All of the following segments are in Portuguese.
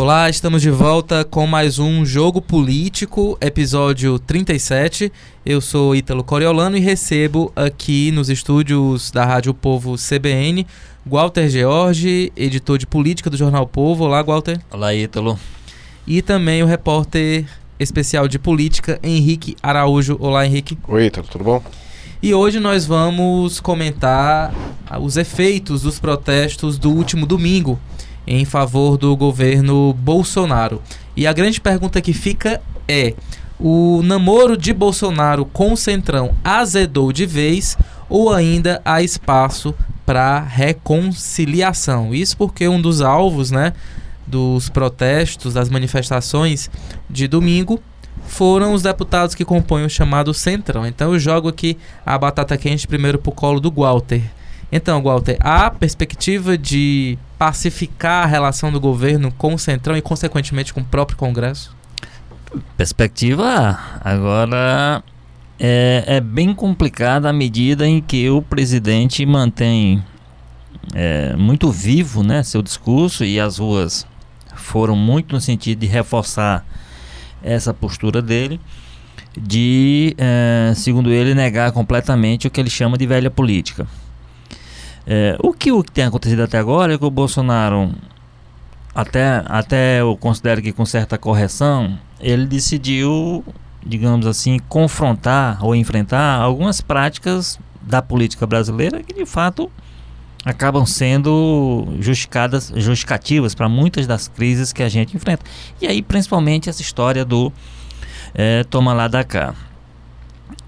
Olá, estamos de volta com mais um Jogo Político, episódio 37. Eu sou Ítalo Coriolano e recebo aqui nos estúdios da Rádio Povo CBN Walter George, editor de política do Jornal Povo. Olá, Walter. Olá, Ítalo. E também o repórter especial de política, Henrique Araújo. Olá, Henrique. Oi, Ítalo, tudo bom? E hoje nós vamos comentar os efeitos dos protestos do último domingo em favor do governo Bolsonaro. E a grande pergunta que fica é: o namoro de Bolsonaro com o Centrão azedou de vez ou ainda há espaço para reconciliação? Isso porque um dos alvos, né, dos protestos, das manifestações de domingo foram os deputados que compõem o chamado Centrão. Então eu jogo aqui a batata quente primeiro para o colo do Walter. Então, Walter, há perspectiva de pacificar a relação do governo com o Centrão e, consequentemente, com o próprio Congresso? Perspectiva agora é, é bem complicada à medida em que o presidente mantém é, muito vivo né, seu discurso e as ruas foram muito no sentido de reforçar essa postura dele de, é, segundo ele, negar completamente o que ele chama de velha política. É, o, que, o que tem acontecido até agora é que o Bolsonaro, até, até eu considero que com certa correção, ele decidiu, digamos assim, confrontar ou enfrentar algumas práticas da política brasileira que de fato acabam sendo justificadas, justificativas para muitas das crises que a gente enfrenta. E aí, principalmente, essa história do é, toma lá da cá.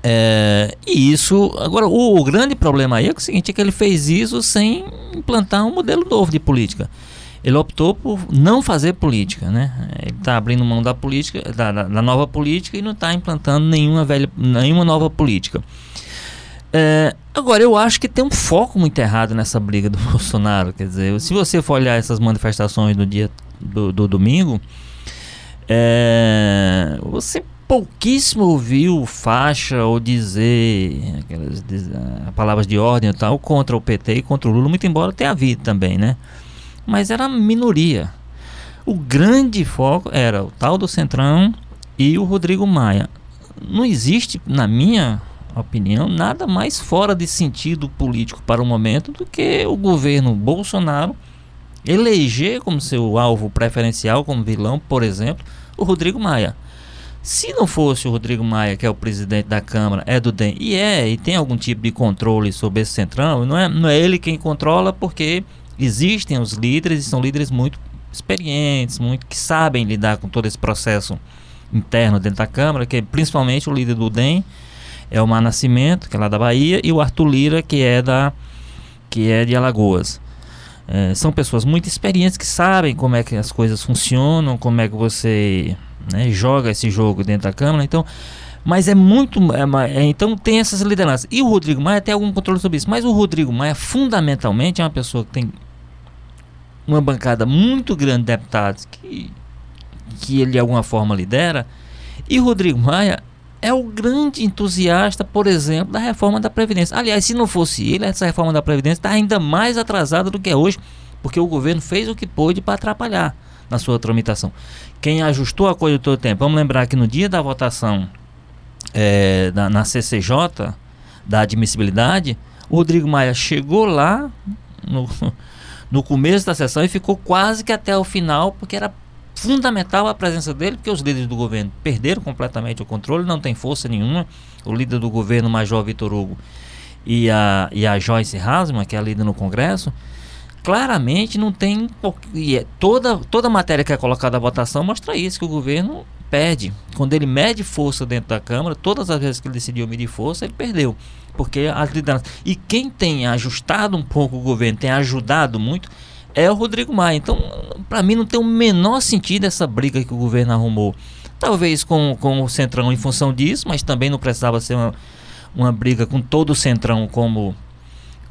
É, e isso, agora, o, o, grande problema aí é, é o seguinte: é que ele fez isso sem implantar um modelo novo de política. Ele optou por não fazer política, né? Ele está abrindo mão da política, da, da, da nova política e não está implantando nenhuma, velha, nenhuma nova política. É, agora, eu acho que tem um foco muito errado nessa briga do Bolsonaro. Quer dizer, se você for olhar essas manifestações do dia do, do domingo, é, você pouquíssimo ouviu faixa ou dizer aquelas uh, palavras de ordem e tal contra o PT e contra o Lula, muito embora tenha havido também, né? Mas era minoria. O grande foco era o tal do Centrão e o Rodrigo Maia. Não existe, na minha opinião, nada mais fora de sentido político para o momento do que o governo Bolsonaro eleger como seu alvo preferencial, como vilão, por exemplo, o Rodrigo Maia. Se não fosse o Rodrigo Maia, que é o presidente da Câmara, é do DEM, e é, e tem algum tipo de controle sobre esse centrão, não é, não é ele quem controla, porque existem os líderes, e são líderes muito experientes, muito que sabem lidar com todo esse processo interno dentro da Câmara, que é principalmente o líder do DEM, é o Mar Nascimento, que é lá da Bahia, e o Arthur Lira, que é da que é de Alagoas. É, são pessoas muito experientes que sabem como é que as coisas funcionam, como é que você né, joga esse jogo dentro da Câmara. Então, mas é muito. É, é, então tem essas lideranças. E o Rodrigo Maia tem algum controle sobre isso. Mas o Rodrigo Maia, fundamentalmente, é uma pessoa que tem uma bancada muito grande de deputados que, que ele de alguma forma lidera. E Rodrigo Maia é o grande entusiasta, por exemplo, da reforma da Previdência. Aliás, se não fosse ele, essa reforma da Previdência está ainda mais atrasada do que é hoje, porque o governo fez o que pôde para atrapalhar na sua tramitação. Quem ajustou a coisa todo o tempo, vamos lembrar que no dia da votação é, na, na CCJ, da admissibilidade, o Rodrigo Maia chegou lá no, no começo da sessão e ficou quase que até o final, porque era fundamental a presença dele, porque os líderes do governo perderam completamente o controle, não tem força nenhuma. O líder do governo, Major Vitor Hugo, e a, e a Joyce Hasman, que é a líder no Congresso, claramente não tem. É, toda, toda matéria que é colocada à votação mostra isso, que o governo perde. Quando ele mede força dentro da Câmara, todas as vezes que ele decidiu medir força, ele perdeu. Porque as lideranças. E quem tem ajustado um pouco o governo, tem ajudado muito, é o Rodrigo Maia. Então, para mim, não tem o menor sentido essa briga que o governo arrumou. Talvez com, com o Centrão em função disso, mas também não precisava ser uma, uma briga com todo o Centrão como,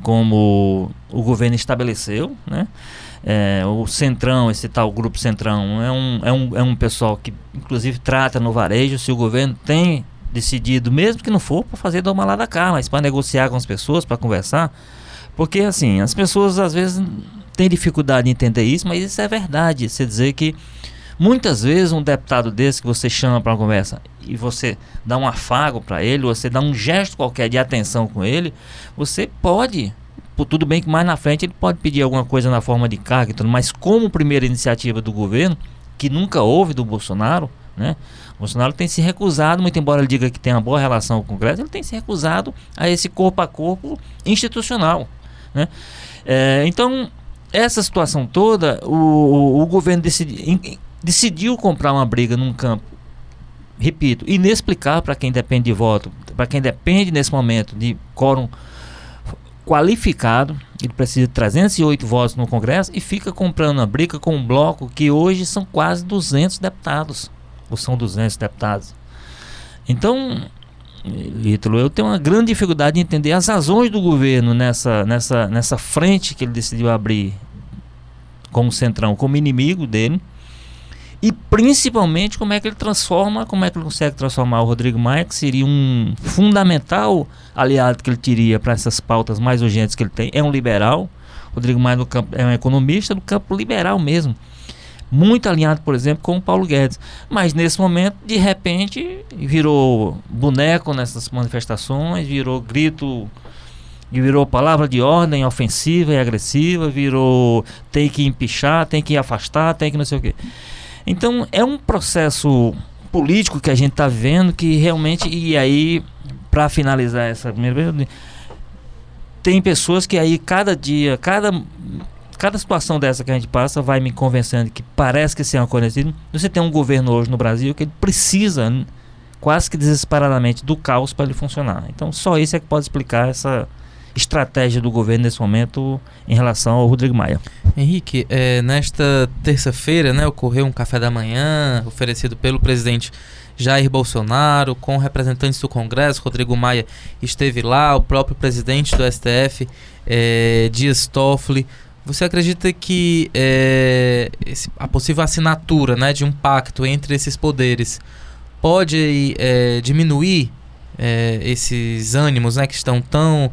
como o governo estabeleceu. Né? É, o Centrão, esse tal grupo Centrão, é um, é, um, é um pessoal que, inclusive, trata no varejo. Se o governo tem decidido, mesmo que não for para fazer do lá da cá, mas para negociar com as pessoas, para conversar Porque assim, as pessoas às vezes têm dificuldade em entender isso, mas isso é verdade. Você dizer que muitas vezes um deputado desse que você chama para uma conversa e você dá um afago para ele, você dá um gesto qualquer de atenção com ele, você pode tudo bem que mais na frente ele pode pedir alguma coisa na forma de carga, mas como primeira iniciativa do governo, que nunca houve do Bolsonaro, né? O Bolsonaro tem se recusado, muito embora ele diga que tem uma boa relação com o Congresso, ele tem se recusado a esse corpo a corpo institucional. Né? É, então, essa situação toda, o, o, o governo decidi, decidiu comprar uma briga num campo, repito, inexplicável para quem depende de voto, para quem depende nesse momento de quórum qualificado, ele precisa de 308 votos no Congresso e fica comprando uma briga com um bloco que hoje são quase 200 deputados ou são 200 deputados. Então, Ítalo, eu tenho uma grande dificuldade em entender as razões do governo nessa, nessa, nessa frente que ele decidiu abrir como centrão, como inimigo dele. E principalmente como é que ele transforma, como é que ele consegue transformar o Rodrigo Maia, que seria um fundamental aliado que ele teria para essas pautas mais urgentes que ele tem. É um liberal. Rodrigo Maia campo, é um economista do campo liberal mesmo muito alinhado, por exemplo, com o Paulo Guedes. Mas nesse momento, de repente, virou boneco nessas manifestações, virou grito, virou palavra de ordem ofensiva e agressiva, virou tem que empichar, tem que afastar, tem que não sei o quê. Então é um processo político que a gente está vendo que realmente, e aí, para finalizar essa primeira tem pessoas que aí cada dia, cada cada situação dessa que a gente passa vai me convencendo que parece que isso é uma coisa. Você tem um governo hoje no Brasil que ele precisa quase que desesperadamente do caos para ele funcionar. Então só isso é que pode explicar essa estratégia do governo nesse momento em relação ao Rodrigo Maia. Henrique, é, nesta terça-feira né, ocorreu um café da manhã oferecido pelo presidente Jair Bolsonaro com representantes do Congresso. Rodrigo Maia esteve lá, o próprio presidente do STF, é, Dias Toffoli, você acredita que é, a possível assinatura né, de um pacto entre esses poderes pode é, diminuir é, esses ânimos né, que estão tão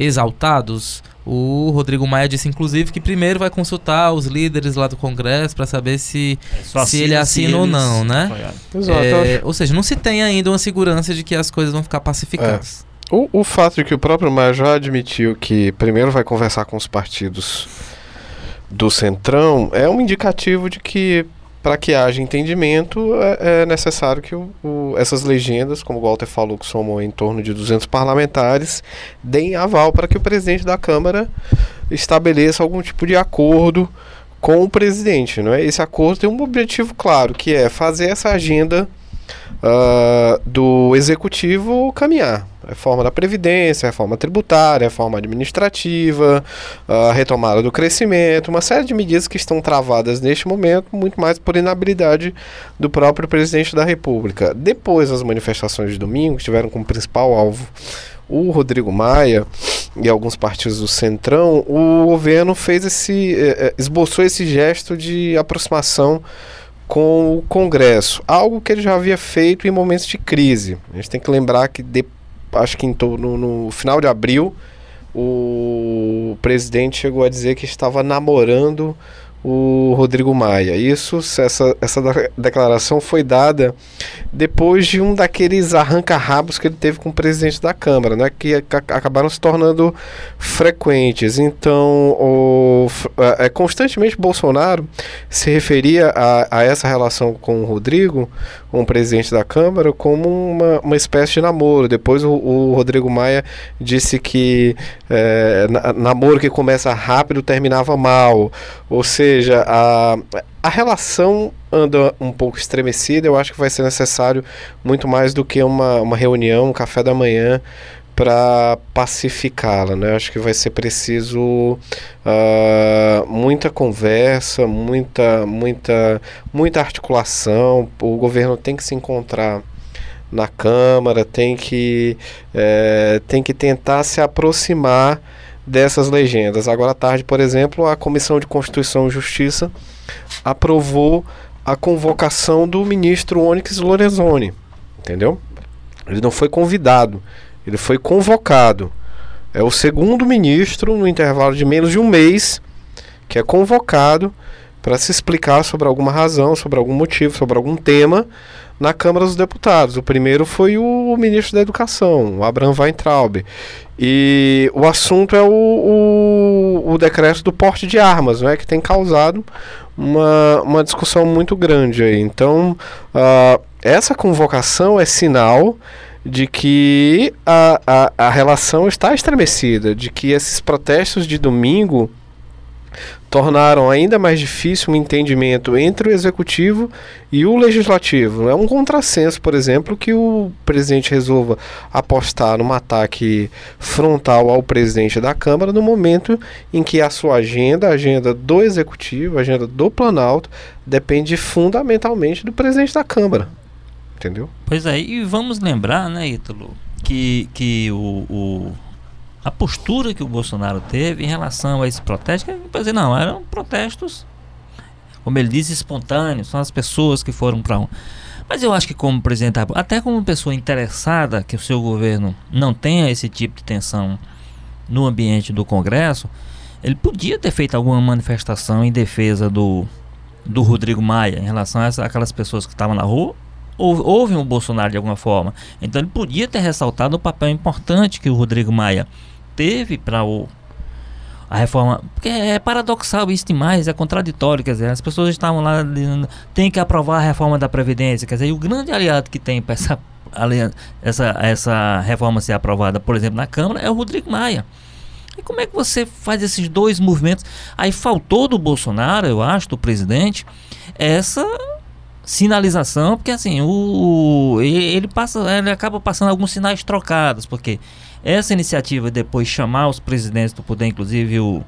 exaltados? O Rodrigo Maia disse, inclusive, que primeiro vai consultar os líderes lá do Congresso para saber se, é, se ele assina ou não, né? Exato. É, ou seja, não se tem ainda uma segurança de que as coisas vão ficar pacificadas. É. O, o fato de que o próprio Maia já admitiu que primeiro vai conversar com os partidos do Centrão é um indicativo de que para que haja entendimento é, é necessário que o, o, essas legendas, como o Walter falou, que somam em torno de 200 parlamentares, deem aval para que o presidente da Câmara estabeleça algum tipo de acordo com o presidente. Não é? Esse acordo tem um objetivo claro, que é fazer essa agenda uh, do executivo caminhar. Reforma da Previdência, reforma tributária, reforma administrativa, a retomada do crescimento, uma série de medidas que estão travadas neste momento, muito mais por inabilidade do próprio presidente da República. Depois das manifestações de domingo, que tiveram como principal alvo o Rodrigo Maia e alguns partidos do Centrão, o governo fez esse. Eh, eh, esboçou esse gesto de aproximação com o Congresso, algo que ele já havia feito em momentos de crise. A gente tem que lembrar que, de, acho que no, final de abril, o presidente chegou a dizer que estava namorando o Rodrigo Maia. Isso, essa, essa declaração foi dada depois de um daqueles arranca-rabos que ele teve com o presidente da Câmara, né, que acabaram se tornando frequentes. Então, o, é, constantemente Bolsonaro se referia a, a, essa relação com o Rodrigo, com o presidente da Câmara, como uma, uma espécie de namoro. Depois o, o Rodrigo Maia disse que é, namoro que começa rápido terminava mal. Ou seja, a, a relação anda um pouco estremecida. Eu acho que vai ser necessário muito mais do que uma, uma reunião, um café da manhã para pacificá-la, né? Acho que vai ser preciso uh, muita conversa, muita, muita, muita articulação. O governo tem que se encontrar na Câmara, tem que, é, tem que tentar se aproximar dessas legendas. Agora à tarde, por exemplo, a Comissão de Constituição e Justiça aprovou a convocação do ministro Onyx Lorenzoni, entendeu? Ele não foi convidado, ele foi convocado. É o segundo ministro, no intervalo de menos de um mês, que é convocado para se explicar sobre alguma razão, sobre algum motivo, sobre algum tema na Câmara dos Deputados. O primeiro foi o ministro da Educação, o Abraham Weintraub. E o assunto é o, o, o decreto do porte de armas, né, que tem causado uma, uma discussão muito grande. Aí. Então, uh, essa convocação é sinal de que a, a, a relação está estremecida, de que esses protestos de domingo tornaram ainda mais difícil o entendimento entre o executivo e o legislativo. É um contrassenso, por exemplo, que o presidente resolva apostar num ataque frontal ao presidente da Câmara no momento em que a sua agenda, a agenda do executivo, a agenda do Planalto, depende fundamentalmente do presidente da Câmara. Entendeu? Pois é, e vamos lembrar, né, Ítalo, que, que o, o a postura que o Bolsonaro teve em relação a esse protesto, que dizer, não, eram protestos, como ele diz, espontâneos, são as pessoas que foram para um. Mas eu acho que como presidente, até como pessoa interessada que o seu governo não tenha esse tipo de tensão no ambiente do Congresso, ele podia ter feito alguma manifestação em defesa do, do Rodrigo Maia em relação a essa, aquelas pessoas que estavam na rua ou ouvem o Bolsonaro de alguma forma. Então ele podia ter ressaltado o papel importante que o Rodrigo Maia teve para o a reforma, porque é paradoxal isso demais, é contraditório, quer dizer, as pessoas estavam lá dizendo, tem que aprovar a reforma da previdência, quer dizer, e o grande aliado que tem para essa essa essa reforma ser aprovada, por exemplo, na Câmara é o Rodrigo Maia. E como é que você faz esses dois movimentos? Aí faltou do Bolsonaro, eu acho, do presidente, essa sinalização, porque assim, o ele passa, ele acaba passando alguns sinais trocados, porque essa iniciativa depois chamar os presidentes do poder, inclusive o,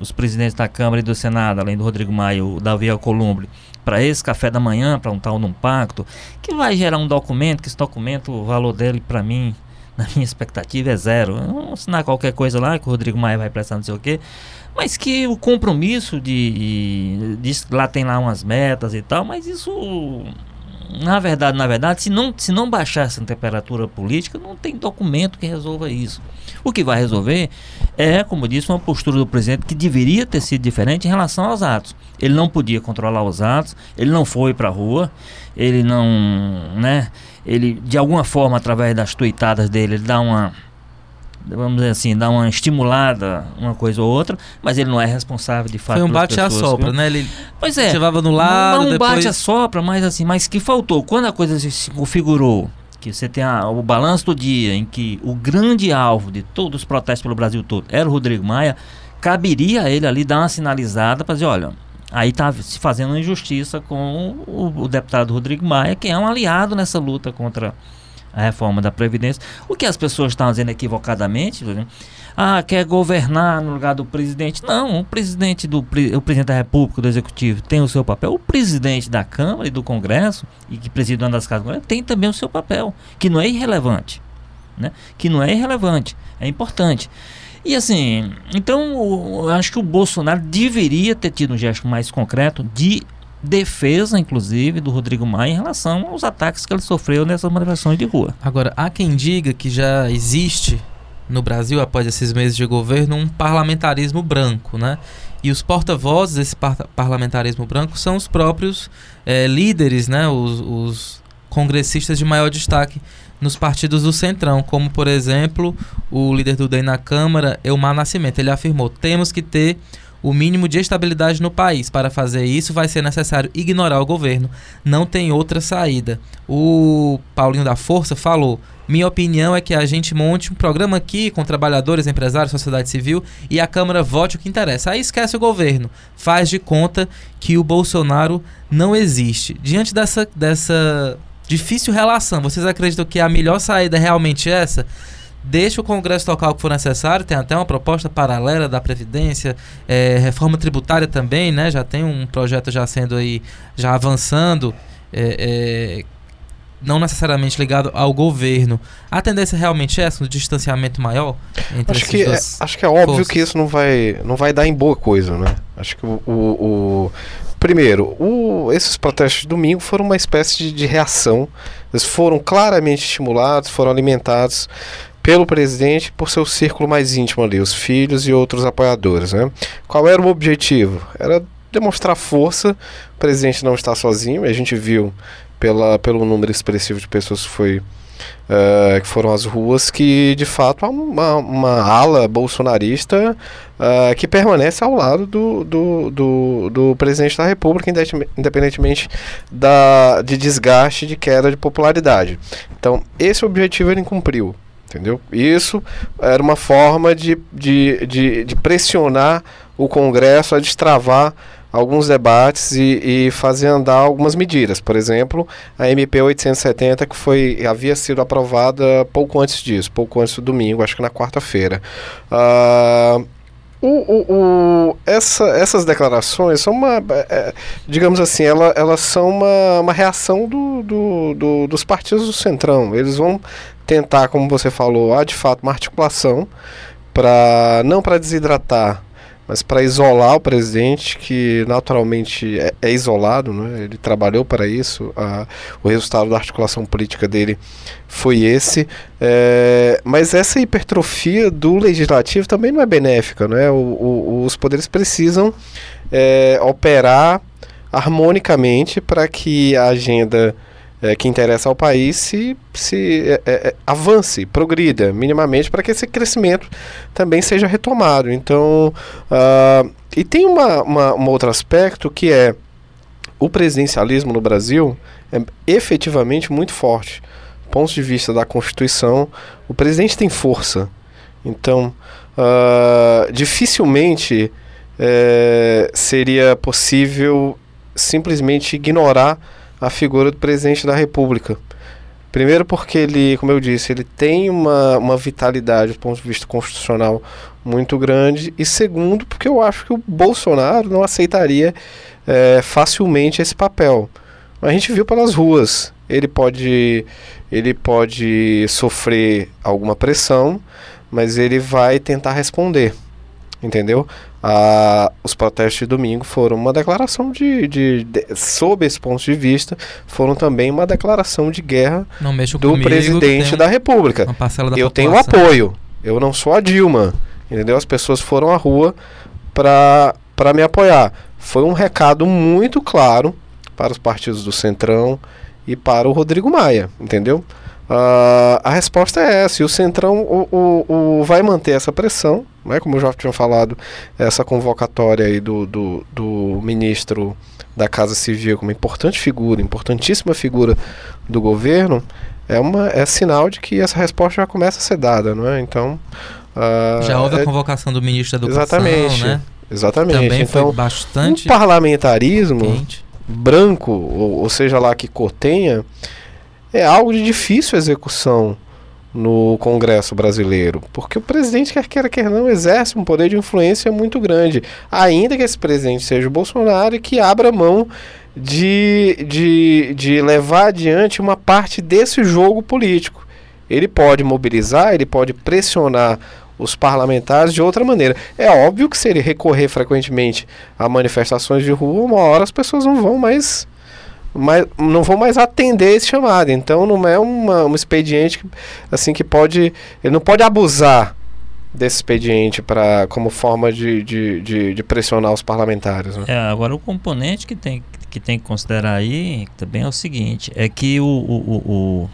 os presidentes da Câmara e do Senado, além do Rodrigo Maia, o Davi Alcolumbre, para esse café da manhã, para um tal num pacto, que vai gerar um documento, que esse documento, o valor dele para mim, na minha expectativa é zero. Vamos assinar qualquer coisa lá que o Rodrigo Maia vai prestar não sei o quê, mas que o compromisso de, de, de lá tem lá umas metas e tal, mas isso na verdade, na verdade, se não, se não baixar essa temperatura política, não tem documento que resolva isso. O que vai resolver é, como disse, uma postura do presidente que deveria ter sido diferente em relação aos atos. Ele não podia controlar os atos, ele não foi para a rua, ele não, né, ele de alguma forma através das tuitadas dele, ele dá uma vamos dizer assim, dar uma estimulada, uma coisa ou outra, mas ele não é responsável de fato. Foi um bate a sopra, né? Ele pois é, levava no lado, não um depois... bate a sopra, mas assim, mas que faltou quando a coisa se configurou, que você tem a, o balanço do dia em que o grande alvo de todos os protestos pelo Brasil todo era o Rodrigo Maia, caberia a ele ali dar uma sinalizada para dizer, olha, aí está se fazendo uma injustiça com o, o deputado Rodrigo Maia, que é um aliado nessa luta contra a reforma da Previdência. O que as pessoas estão dizendo equivocadamente, né? ah, quer governar no lugar do presidente. Não, o presidente do o presidente da República, do Executivo, tem o seu papel. O presidente da Câmara e do Congresso, e que preside uma das casas, tem também o seu papel, que não é irrelevante. Né? Que não é irrelevante, é importante. E assim, então eu acho que o Bolsonaro deveria ter tido um gesto mais concreto de defesa, inclusive, do Rodrigo Maia em relação aos ataques que ele sofreu nessas manifestações de rua. Agora, há quem diga que já existe no Brasil, após esses meses de governo, um parlamentarismo branco, né? E os porta-vozes desse par parlamentarismo branco são os próprios é, líderes, né? Os, os congressistas de maior destaque nos partidos do Centrão, como por exemplo o líder do DEM na Câmara, Elmar Nascimento. Ele afirmou: temos que ter o mínimo de estabilidade no país. Para fazer isso, vai ser necessário ignorar o governo. Não tem outra saída. O Paulinho da Força falou: minha opinião é que a gente monte um programa aqui com trabalhadores, empresários, sociedade civil e a Câmara vote o que interessa. Aí esquece o governo. Faz de conta que o Bolsonaro não existe. Diante dessa, dessa difícil relação, vocês acreditam que a melhor saída é realmente essa? Deixa o Congresso tocar o que for necessário, tem até uma proposta paralela da Previdência, é, reforma tributária também, né? Já tem um projeto já sendo aí, já avançando, é, é, não necessariamente ligado ao governo. A tendência realmente é essa, um distanciamento maior entre acho que é, Acho que é óbvio forças. que isso não vai, não vai dar em boa coisa, né? Acho que o, o, o primeiro, o, esses protestos de domingo foram uma espécie de, de reação. Eles foram claramente estimulados, foram alimentados pelo presidente por seu círculo mais íntimo ali, os filhos e outros apoiadores. Né? Qual era o objetivo? Era demonstrar força. O presidente não está sozinho, a gente viu pela, pelo número expressivo de pessoas que foi Uh, que foram as ruas, que de fato há uma, uma ala bolsonarista uh, que permanece ao lado do, do, do, do, presidente da República, independentemente da, de desgaste, de queda de popularidade. Então, esse objetivo ele cumpriu. Entendeu? Isso era uma forma de, de, de, de pressionar o Congresso a destravar alguns debates e, e, fazer andar algumas medidas. Por exemplo, a MP 870, que foi, havia sido aprovada pouco antes disso, pouco antes do domingo, acho que na quarta-feira. Uh, o, o, o, essa, essas declarações são uma, é, digamos assim, ela, elas são uma, uma reação do, do, do, dos partidos do Centrão. Eles vão tentar, como você falou, há de fato uma articulação para não para desidratar mas para isolar o presidente, que naturalmente é, é isolado, né? ele trabalhou para isso, a, o resultado da articulação política dele foi esse. É, mas essa hipertrofia do legislativo também não é benéfica, né? O, o, os poderes precisam é, operar harmonicamente para que a agenda é, que interessa ao país se, se é, é, é avance, progrida minimamente para que esse crescimento também seja retomado. Então, uh, e tem uma, uma, um outro aspecto que é o presidencialismo no Brasil é efetivamente muito forte. Do ponto de vista da Constituição, o presidente tem força. Então, uh, dificilmente é, seria possível simplesmente ignorar a figura do presidente da República. Primeiro porque ele, como eu disse, ele tem uma, uma vitalidade do ponto de vista constitucional muito grande. E segundo, porque eu acho que o Bolsonaro não aceitaria é, facilmente esse papel. A gente viu pelas ruas. Ele pode, ele pode sofrer alguma pressão, mas ele vai tentar responder entendeu? Ah, os protestos de domingo foram uma declaração de, de, de, sob esse ponto de vista, foram também uma declaração de guerra do comigo, presidente da República. Da eu população. tenho apoio, eu não sou a Dilma, entendeu? As pessoas foram à rua para me apoiar. Foi um recado muito claro para os partidos do Centrão e para o Rodrigo Maia, entendeu? Uh, a resposta é essa, e o Centrão o, o, o vai manter essa pressão, né, como eu já tinha falado, essa convocatória aí do, do, do ministro da Casa Civil como importante figura, importantíssima figura do governo, é, uma, é sinal de que essa resposta já começa a ser dada, não é? Então. Uh, já houve é, a convocação do ministro da Educação, exatamente, né? Exatamente. Também então, foi bastante. O parlamentarismo quente. branco, ou, ou seja lá que cor tenha, é algo de difícil execução no Congresso brasileiro, porque o presidente, quer queira, quer não, exerce um poder de influência muito grande, ainda que esse presidente seja o Bolsonaro e que abra mão de, de, de levar adiante uma parte desse jogo político. Ele pode mobilizar, ele pode pressionar os parlamentares de outra maneira. É óbvio que se ele recorrer frequentemente a manifestações de rua, uma hora as pessoas não vão mais mas não vão mais atender esse chamado. Então não é uma, um expediente que, assim que pode. Ele não pode abusar desse expediente para como forma de, de, de, de, pressionar os parlamentares. Né? É, agora o componente que tem, que tem que considerar aí também é o seguinte, é que o, o, o, o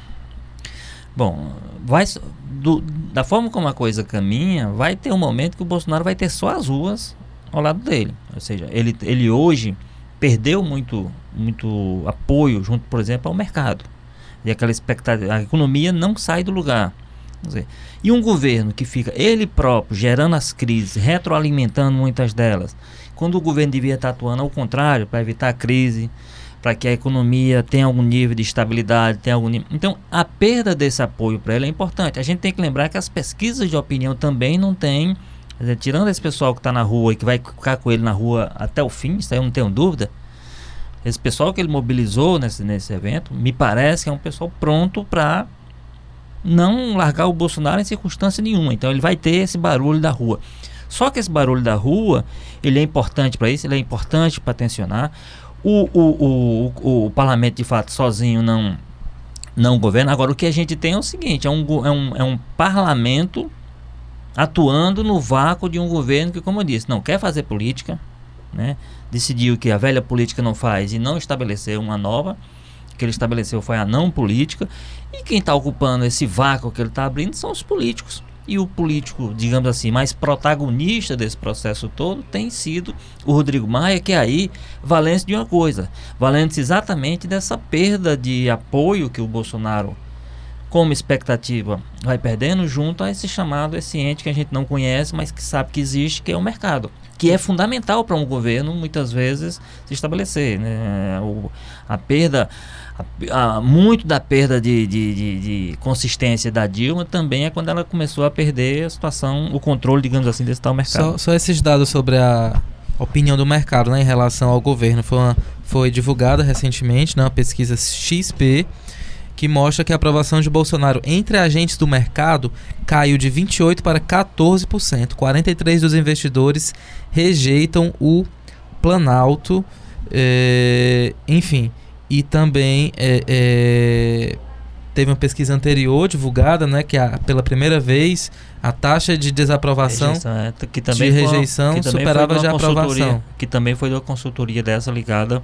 bom, vai do, da forma como a coisa caminha, vai ter um momento que o Bolsonaro vai ter só as ruas ao lado dele. Ou seja, ele, ele hoje perdeu muito, muito apoio junto, por exemplo, ao mercado. E aquela expectativa, a economia não sai do lugar. Dizer, e um governo que fica ele próprio gerando as crises, retroalimentando muitas delas, quando o governo devia estar atuando ao contrário, para evitar a crise, para que a economia tenha algum nível de estabilidade, tenha algum nível... Então, a perda desse apoio para ele é importante. A gente tem que lembrar que as pesquisas de opinião também não têm tirando esse pessoal que está na rua e que vai ficar com ele na rua até o fim, isso aí eu não tenho dúvida. Esse pessoal que ele mobilizou nesse, nesse evento, me parece que é um pessoal pronto para não largar o Bolsonaro em circunstância nenhuma. Então ele vai ter esse barulho da rua. Só que esse barulho da rua, ele é importante para isso, ele é importante para tensionar. O, o, o, o, parlamento, de fato, sozinho não não governa. Agora, o que a gente tem é o seguinte: é um, é um, é um parlamento atuando no vácuo de um governo que, como eu disse, não quer fazer política, né? Decidiu que a velha política não faz e não estabeleceu uma nova. Que ele estabeleceu foi a não política. E quem está ocupando esse vácuo que ele está abrindo são os políticos. E o político, digamos assim, mais protagonista desse processo todo tem sido o Rodrigo Maia, que aí valendo de uma coisa, valendo exatamente dessa perda de apoio que o Bolsonaro, como expectativa, vai perdendo junto a esse chamado, esse ente que a gente não conhece, mas que sabe que existe, que é o mercado, que é fundamental para um governo muitas vezes se estabelecer. Né? O, a perda a, a, muito da perda de, de, de, de, consistência da Dilma também é quando ela começou a perder a situação, o controle, digamos assim, desse tal mercado. Só, só esses dados sobre a opinião do mercado né, em relação ao governo. Foi, uma, foi divulgada recentemente né, pesquisa XP que mostra que a aprovação de Bolsonaro entre agentes do mercado caiu de 28% para 14%. 43% dos investidores rejeitam o Planalto. É, enfim, e também é, é, teve uma pesquisa anterior divulgada, né, que a, pela primeira vez a taxa de desaprovação rejeição, é, que também de rejeição uma, superava já a aprovação. Que também foi uma consultoria dessa ligada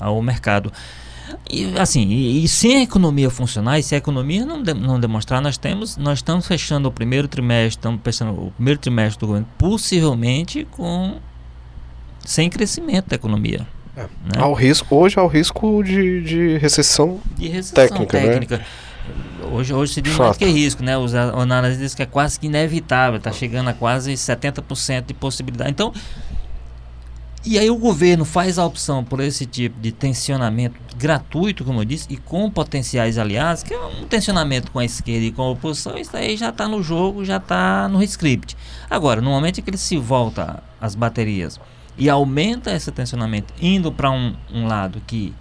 ao mercado. E assim, e, e sem a economia funcionar, e se a economia não, de, não demonstrar, nós temos, nós estamos fechando o primeiro trimestre, estamos fechando o primeiro trimestre do governo, possivelmente com sem crescimento da economia. É. Né? Ao risco, hoje há o risco de, de recessão, de recessão técnica. Né? técnica. Né? Hoje, hoje se diz mais que risco, né? Os analistas dizem que é quase que inevitável, está chegando a quase 70% de possibilidade. Então, e aí o governo faz a opção por esse tipo de tensionamento gratuito, como eu disse, e com potenciais aliados, que é um tensionamento com a esquerda e com a oposição, isso aí já está no jogo, já está no script. Agora, no momento em que ele se volta às baterias e aumenta esse tensionamento indo para um, um lado que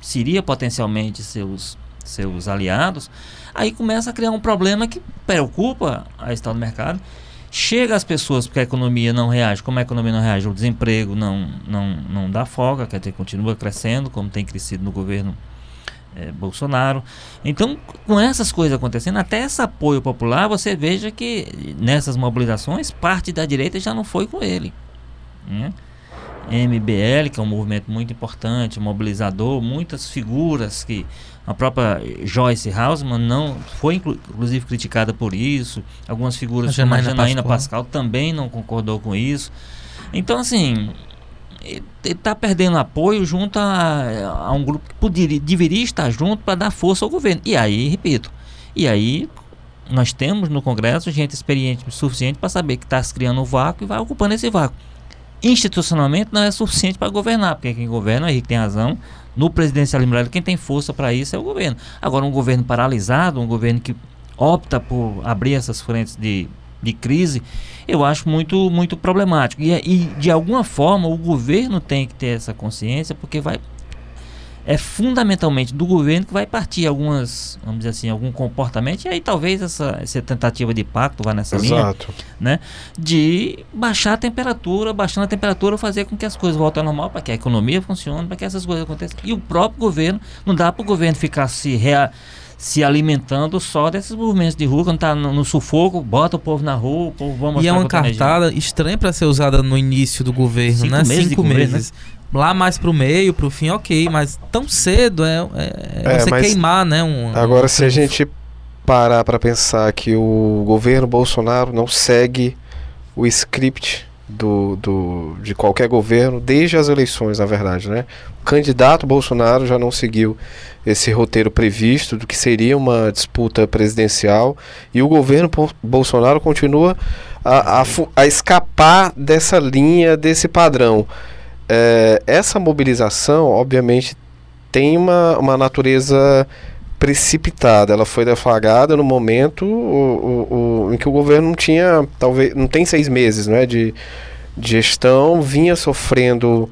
seria potencialmente seus seus aliados, aí começa a criar um problema que preocupa a estado do mercado. Chega às pessoas porque a economia não reage. Como a economia não reage, o desemprego não, não, não dá folga, quer dizer, continua crescendo, como tem crescido no governo é, Bolsonaro. Então, com essas coisas acontecendo, até esse apoio popular, você veja que nessas mobilizações, parte da direita já não foi com ele. Né? MBL, que é um movimento muito importante, mobilizador, muitas figuras que a própria Joyce Hausman não foi inclusive criticada por isso, algumas figuras a como a Janaína Pascal. Pascal também não concordou com isso. Então assim, ele está perdendo apoio junto a, a, um grupo que poderia, deveria estar junto para dar força ao governo. E aí, repito, e aí nós temos no Congresso gente experiente o suficiente para saber que está se criando um vácuo e vai ocupando esse vácuo institucionalmente não é suficiente para governar, porque quem governa, o Henrique tem razão, no presidencialismo quem tem força para isso é o governo. Agora, um governo paralisado, um governo que opta por abrir essas frentes de, de crise, eu acho muito, muito problemático. E, e, de alguma forma, o governo tem que ter essa consciência, porque vai é fundamentalmente do governo que vai partir algumas, vamos dizer assim, algum comportamento, e aí talvez essa, essa tentativa de pacto vá nessa Exato. linha, né? De baixar a temperatura, baixando a temperatura, fazer com que as coisas voltem ao normal, para que a economia funcione, para que essas coisas aconteçam. E o próprio governo, não dá para o governo ficar se rea, se alimentando só desses movimentos de rua, quando está no, no, sufoco, bota o povo na rua, o povo vamos E é uma cartada estranha para ser usada no início do governo, Cinco né? Meses Cinco meses. Governo, né? Lá mais pro meio, pro fim, ok, mas tão cedo é, é, é você queimar, né? Um, agora, um... se a gente parar para pensar que o governo Bolsonaro não segue o script do, do, de qualquer governo, desde as eleições, na verdade, né? O candidato Bolsonaro já não seguiu esse roteiro previsto do que seria uma disputa presidencial e o governo Bolsonaro continua a, a, a escapar dessa linha, desse padrão é, essa mobilização, obviamente, tem uma, uma natureza precipitada. Ela foi deflagrada no momento o, o, o, em que o governo não tinha, talvez, não tem seis meses né, de, de gestão, vinha sofrendo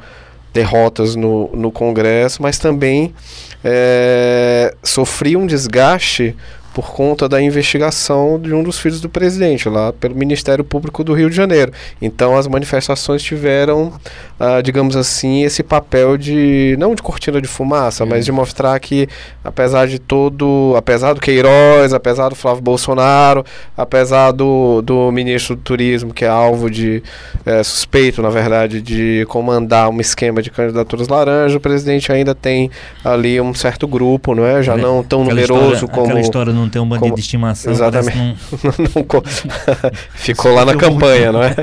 derrotas no, no Congresso, mas também é, sofria um desgaste por conta da investigação de um dos filhos do presidente, lá pelo Ministério Público do Rio de Janeiro. Então as manifestações tiveram, ah, digamos assim, esse papel de, não de cortina de fumaça, mas de mostrar que, apesar de todo, apesar do Queiroz, apesar do Flávio Bolsonaro, apesar do, do ministro do Turismo, que é alvo de, é, suspeito, na verdade, de comandar um esquema de candidaturas laranja, o presidente ainda tem ali um certo grupo, não é? Já não tão Aquela numeroso história, como... Aquela história não tem um bandido como- de estimação. Exatamente. Não co- Ficou lá na campanha, não é?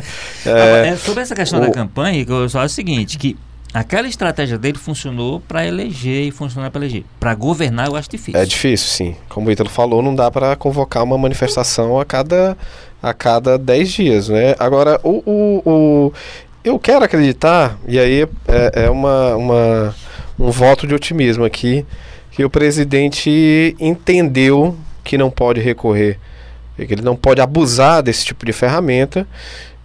É, é, sobre essa questão o- da campanha, eu só acho o seguinte, que aquela estratégia dele funcionou para eleger e funcionar para eleger. Para governar eu acho difícil. é difícil, sim. Como o Ítalo falou, não dá para convocar uma manifestação a cada a cada 10 dias, né? Agora, o, o, o- eu quero acreditar, e aí é, é uma, uma, um voto de otimismo aqui, que o presidente entendeu que não pode recorrer, que ele não pode abusar desse tipo de ferramenta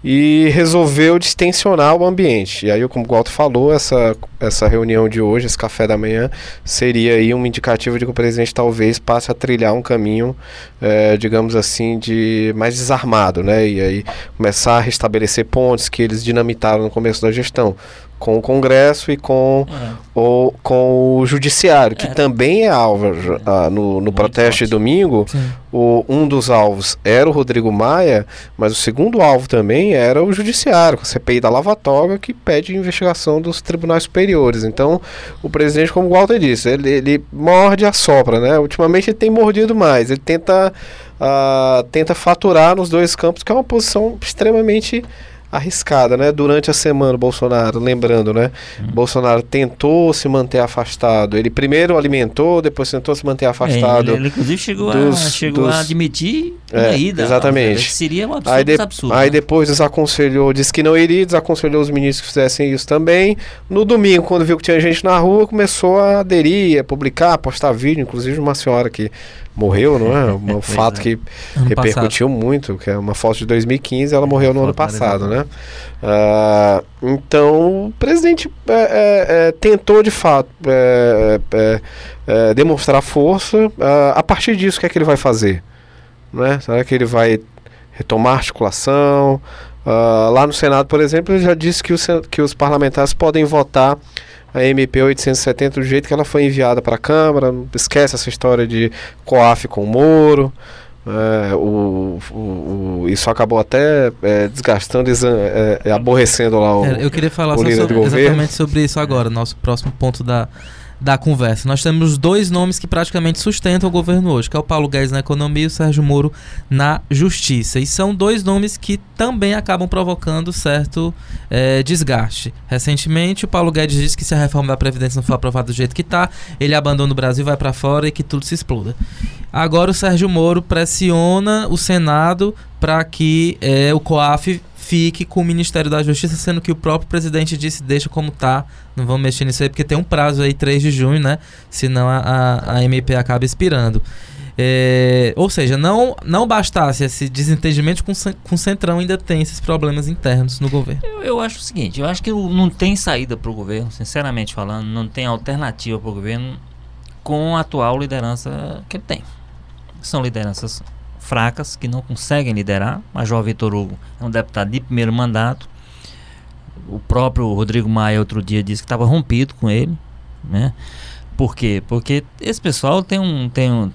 e resolveu distensionar o ambiente. E aí, como o Walter falou, essa, essa reunião de hoje, esse café da manhã, seria aí um indicativo de que o presidente talvez passe a trilhar um caminho, eh, digamos assim, de mais desarmado, né? E aí começar a restabelecer pontes que eles dinamitaram no começo da gestão. Com o Congresso e com É. o, com o Judiciário, que É. também é alvo ah, no, no Muito protesto forte. de domingo. O, um dos alvos era o Rodrigo Maia, mas o segundo alvo também era o Judiciário, com a CPI da Lava Toga, que pede investigação dos tribunais superiores. Então, o presidente, como o Walter disse, ele, ele morde e assopra, né? Ultimamente ele tem mordido mais, ele tenta, ah, tenta faturar nos dois campos, que é uma posição extremamente arriscada, né? Durante a semana, o Bolsonaro, lembrando, né? Bolsonaro tentou se manter afastado. Ele primeiro alimentou, depois tentou se manter É, afastado. ele, ele, inclusive chegou, a, dos- chegou dos- a admitir É, ida. exatamente. Que seria um absurdo, Aí, de- absurdo. aí né? depois desaconselhou, disse que não iria, desaconselhou os ministros que fizessem isso também. No domingo, quando viu que tinha gente na rua, começou a aderir, a publicar, a postar vídeo, inclusive uma senhora que morreu, não é? Um Pois fato é. que Ano repercutiu muito, que é uma foto de 2015, ela morreu no ano passado, né? Ah, então, o presidente é, é, é, tentou de fato é, é, é, demonstrar força. Ah, a partir disso, o que é que ele vai fazer? Né? Será que ele vai retomar a articulação? Ah, lá no Senado, por exemplo, ele já disse que os, sen- que os parlamentares podem votar a MP 870 do jeito que ela foi enviada para a Câmara. Esquece essa história de COAF com o Moro. É, o, o- o- isso acabou até é, desgastando e é, é, aborrecendo lá o. É, eu queria falar o líder sobre- exatamente sobre isso agora, nosso próximo ponto da, da conversa. Nós temos dois nomes que praticamente sustentam o governo hoje, que é o Paulo Guedes na economia e o Sérgio Moro na justiça. E são dois nomes que também acabam provocando certo eh, desgaste. Recentemente, o Paulo Guedes disse que se a reforma da Previdência não for aprovada do jeito que está, ele abandona o Brasil, vai para fora e que tudo se exploda. Agora o Sérgio Moro pressiona o Senado para que eh, o COAF fique com o Ministério da Justiça, sendo que o próprio presidente disse deixa como tá, não vamos mexer nisso aí, porque tem um prazo aí, 3 de junho, né? Senão a, a, a MP acaba expirando. É, ou seja, não, não bastasse esse desentendimento com, com o Centrão, ainda tem esses problemas internos no governo. Eu, eu acho o seguinte, eu acho que não tem saída para o governo, sinceramente falando, não tem alternativa para o governo com a atual liderança que ele tem. São lideranças fracas, que não conseguem liderar. Major Vitor Hugo é um deputado de primeiro mandato. O próprio Rodrigo Maia outro dia disse que estava rompido com ele, né? Por quê? Porque esse pessoal tem um, tem um,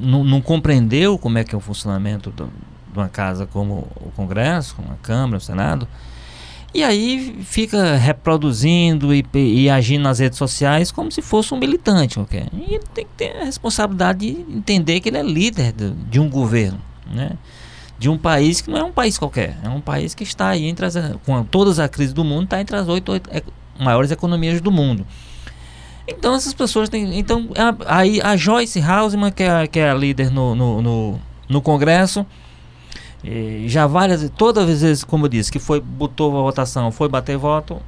não, não compreendeu como é que é o funcionamento do- de uma casa como o Congresso, como a Câmara, o Senado, e aí fica reproduzindo e, e agindo nas redes sociais como se fosse um militante. ok? E ele tem que ter a responsabilidade de entender que ele é líder do- de um governo, né? de um país que não é um país qualquer, é um país que está aí entre as, com todas as crises do mundo, está entre as oito, ec- maiores economias do mundo. Então essas pessoas têm. Então, a, aí a Joyce Hausman, que é, a- que é a líder no, no, no, no Congresso, eh, já várias, todas as vezes, como disse, que foi, botou a votação, foi bater voto,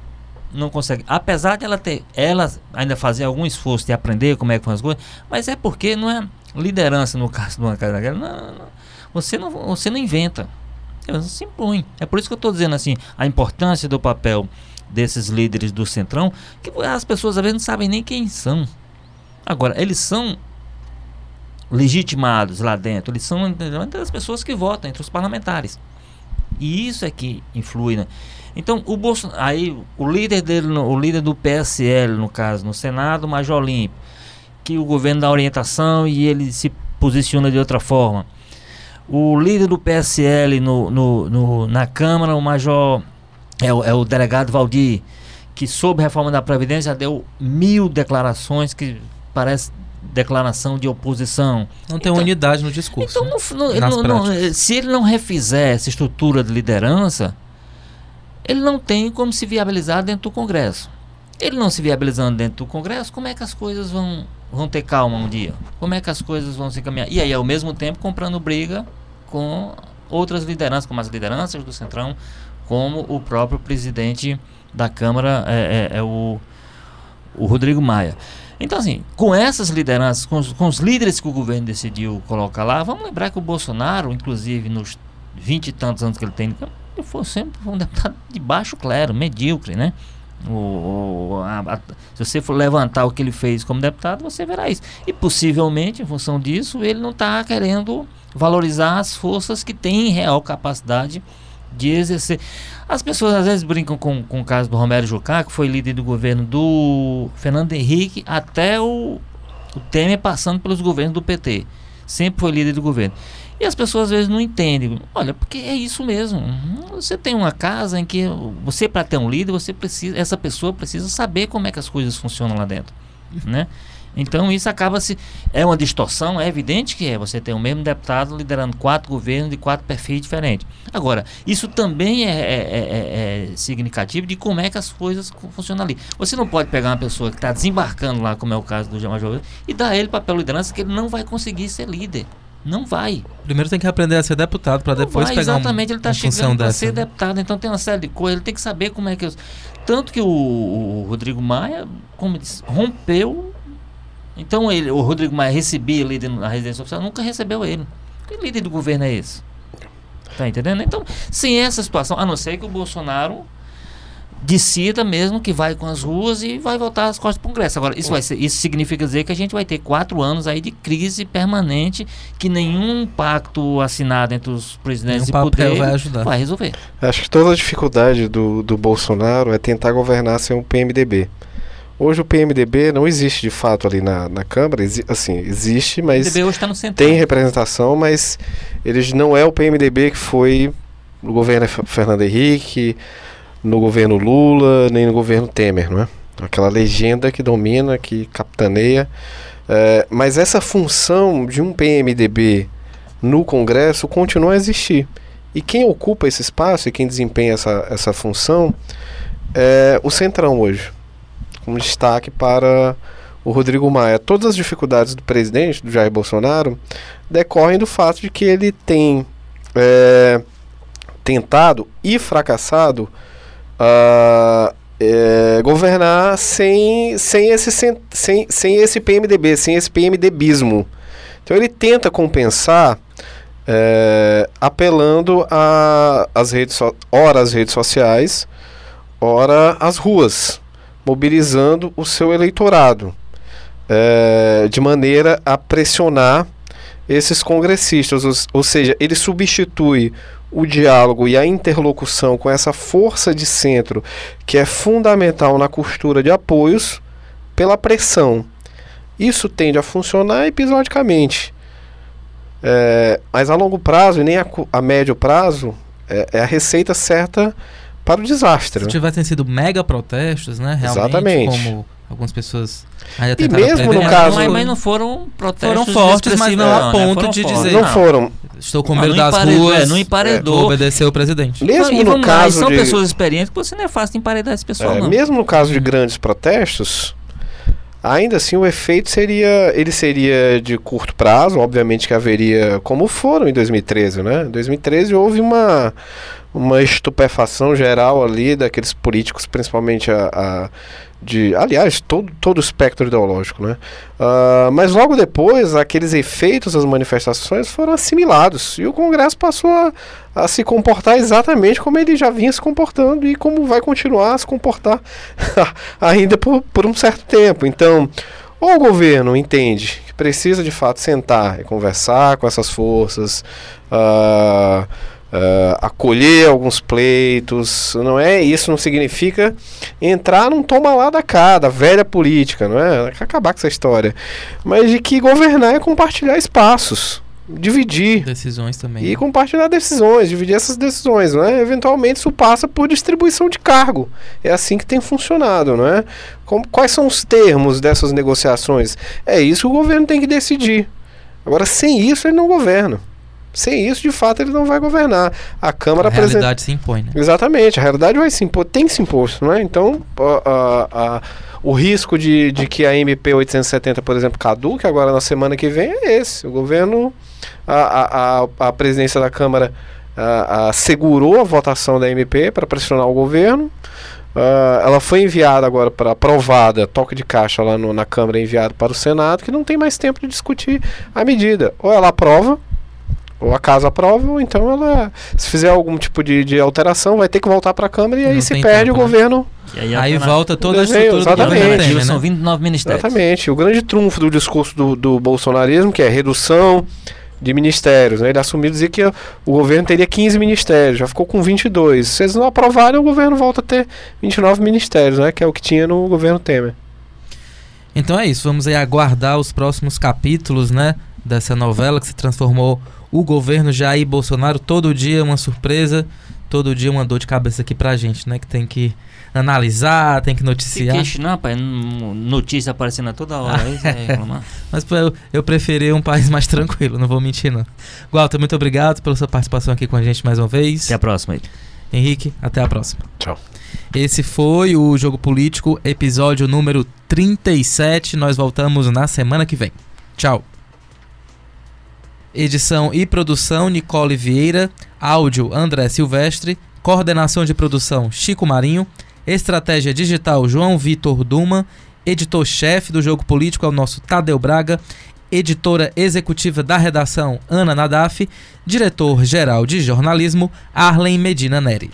não consegue. Apesar de ela ter, ela ainda fazer algum esforço de aprender como é que são as coisas, mas é porque não é liderança no caso de uma casa daquela. Não, não, não. Você não, você não inventa. Você se impõe. É por isso que eu estou dizendo assim, a importância do papel desses líderes do Centrão, que as pessoas às vezes não sabem nem quem são. Agora, eles são legitimados lá dentro, eles são entre as pessoas que votam, entre os parlamentares. E isso é que influi, né? Então, o Bolsonaro, aí o líder dele, o líder do PSL, no caso, no Senado, Major Limpo, que o governo dá orientação e ele se posiciona de outra forma. O líder do PSL no, no, no na Câmara, o Major, é o, é o delegado Valdir, que sob reforma da Previdência deu mil declarações que parece declaração de oposição. Não tem então, unidade no discurso. Então, né? não, não, não, se ele não refizer essa estrutura de liderança, ele não tem como se viabilizar dentro do Congresso. Ele não se viabilizando dentro do Congresso, como é que as coisas vão, vão ter calma um dia? Como é que as coisas vão se encaminhar? E aí, ao mesmo tempo, comprando briga com outras lideranças, como as lideranças do Centrão, como o próprio presidente da Câmara, é, é, é o, o Rodrigo Maia. Então, assim, com essas lideranças, com os, com os, líderes que o governo decidiu colocar lá, vamos lembrar que o Bolsonaro, inclusive nos vinte e tantos anos que ele tem, ele foi sempre um deputado de baixo clero, medíocre, né? O, a, a, se você for levantar o que ele fez como deputado, você verá isso. E possivelmente, em função disso, ele não está querendo valorizar as forças que têm real capacidade de exercer. As pessoas às vezes brincam com, com o caso do Romero Jucá, que foi líder do governo do Fernando Henrique até o, o Temer passando pelos governos do PT. Sempre foi líder do governo. E as pessoas às vezes não entendem. Olha, porque é isso mesmo. Você tem uma casa em que você para ter um líder, você precisa, essa pessoa precisa saber como é que as coisas funcionam lá dentro, né? Então isso acaba se é uma distorção, é evidente que é. Você tem o mesmo deputado liderando quatro governos de quatro perfis diferentes. Agora, isso também é, é, é, é significativo de como é que as coisas funcionam ali. Você não pode pegar uma pessoa que está desembarcando lá, como é o caso do Major, e dar ele papel de liderança que ele não vai conseguir ser líder. Não vai. Primeiro tem que aprender a ser deputado para depois vai, pegar Exatamente, um, ele está chegando para ser deputado, então tem uma série de coisas, ele tem que saber como é que... Tanto que o, o Rodrigo Maia, como disse, rompeu então ele, o Rodrigo Maia recebia líder na residência oficial, nunca recebeu ele. Que líder do governo é esse? Tá entendendo? Então, sem essa situação, a não ser que o Bolsonaro decida mesmo que vai com as ruas e vai voltar as costas para o Congresso. Agora, isso, vai ser, isso significa dizer que a gente vai ter quatro anos aí de crise permanente que nenhum pacto assinado entre os presidentes nenhum e poder vai, ajudar. vai resolver. Acho que toda a dificuldade do, do Bolsonaro é tentar governar sem um PMDB. Hoje o PMDB não existe de fato ali na, na Câmara, Exi assim, existe, mas tá tem representação, mas eles não é o PMDB que foi no governo Fernando Henrique, no governo Lula, nem no governo Temer, não é? Aquela legenda que domina, que capitaneia. É, mas essa função de um PMDB no Congresso continua a existir. E quem ocupa esse espaço e quem desempenha essa, essa função é o Centrão hoje com destaque para o Rodrigo Maia. Todas as dificuldades do presidente, do Jair Bolsonaro, decorrem do fato de que ele tem é, tentado e fracassado uh, é, governar sem, sem, esse, sem, sem esse PMDB, sem esse PMDBismo. Então ele tenta compensar é, apelando as redes so, ora as redes sociais, ora as ruas mobilizando o seu eleitorado, é, de maneira a pressionar esses congressistas, ou, ou seja, ele substitui o diálogo e a interlocução com essa força de centro que é fundamental na costura de apoios pela pressão. Isso tende a funcionar episodicamente. É, mas a longo prazo e nem a, a médio prazo é, é, a receita certa para o desastre. Se né? tivessem sido mega protestos, né? Realmente, Exatamente. Como algumas pessoas ainda e mesmo no caso mas, mas, não foram protestos foram fortes mas não a ponto né? de fortes. dizer não foram estou com medo das ruas é, não emparedou é, obedecer o presidente mesmo e, no caso lá, são de... pessoas experientes que você não é fácil de emparedar esse pessoal é, mesmo no caso de grandes protestos ainda assim o efeito seria ele seria de curto prazo obviamente que haveria como foram em 2013 né em 2013 houve uma uma estupefação geral ali daqueles políticos, principalmente a, a de, aliás, todo, todo o espectro ideológico, né? Uh, mas logo depois, aqueles efeitos das manifestações foram assimilados e o Congresso passou a, a, se comportar exatamente como ele já vinha se comportando e como vai continuar a se comportar ainda por, por um certo tempo. Então, ou o governo entende que precisa de fato sentar e conversar com essas forças, uh, uh, acolher alguns pleitos, não é? Isso não significa entrar num toma lá da cá, da velha política, não é? Acabar com essa história. Mas de que governar é compartilhar espaços dividir decisões também e né? compartilhar decisões, dividir essas decisões, não é? Eventualmente isso passa por distribuição de cargo. É assim que tem funcionado, não é? Como, quais são os termos dessas negociações? É isso que o governo tem que decidir. Agora, sem isso ele não governa. Sem isso, de fato, ele não vai governar. A Câmara a realidade se impõe, né? Exatamente, a realidade vai se impor, tem se impor, não é? Então, a, a, a, o risco de, de que a MP 870, por exemplo, caduque agora na semana que vem é esse. O governo, a, a, a presidência da Câmara a, a, segurou a votação da MP para pressionar o governo. Uh, ela foi enviada agora para aprovada, toque de caixa lá no, na Câmara, enviado para o Senado, que não tem mais tempo de discutir a medida. Ou ela aprova, ou a casa aprova, ou então ela, se fizer algum tipo de, de alteração, vai ter que voltar para a Câmara e aí se perde tempo, o né? governo. E aí, aí volta toda a estrutura exatamente. do governo né? São 29 ministérios. Exatamente. O grande trunfo do discurso do, do bolsonarismo, que é redução de ministérios. Né? Ele assumiu dizer que o governo teria 15 ministérios, já ficou com 22. Se eles não aprovarem, o governo volta a ter 29 ministérios, né? que é o que tinha no governo Temer. Então é isso, vamos aí aguardar os próximos capítulos né, dessa novela que se transformou o governo Jair Bolsonaro. Todo dia uma surpresa, todo dia uma dor de cabeça aqui pra gente, né? Que tem que analisar, tem que noticiar. Que não, pai, notícia aparecendo a toda hora. aí é Mas pô, eu, eu preferi um país mais tranquilo, não vou mentir não. Walter, muito obrigado pela sua participação aqui com a gente mais uma vez. Até a próxima. Henrique, até a próxima. Tchau. Esse foi o Jogo Político, episódio número 37. Nós voltamos na semana que vem. Tchau. Edição e produção Nicole Vieira, áudio André Silvestre, coordenação de produção Chico Marinho, estratégia digital João Vitor Duma, editor-chefe do Jogo Político é o nosso Tadeu Braga, editora executiva da redação Ana Nadaf, diretor-geral de jornalismo Arlen Medina Neri.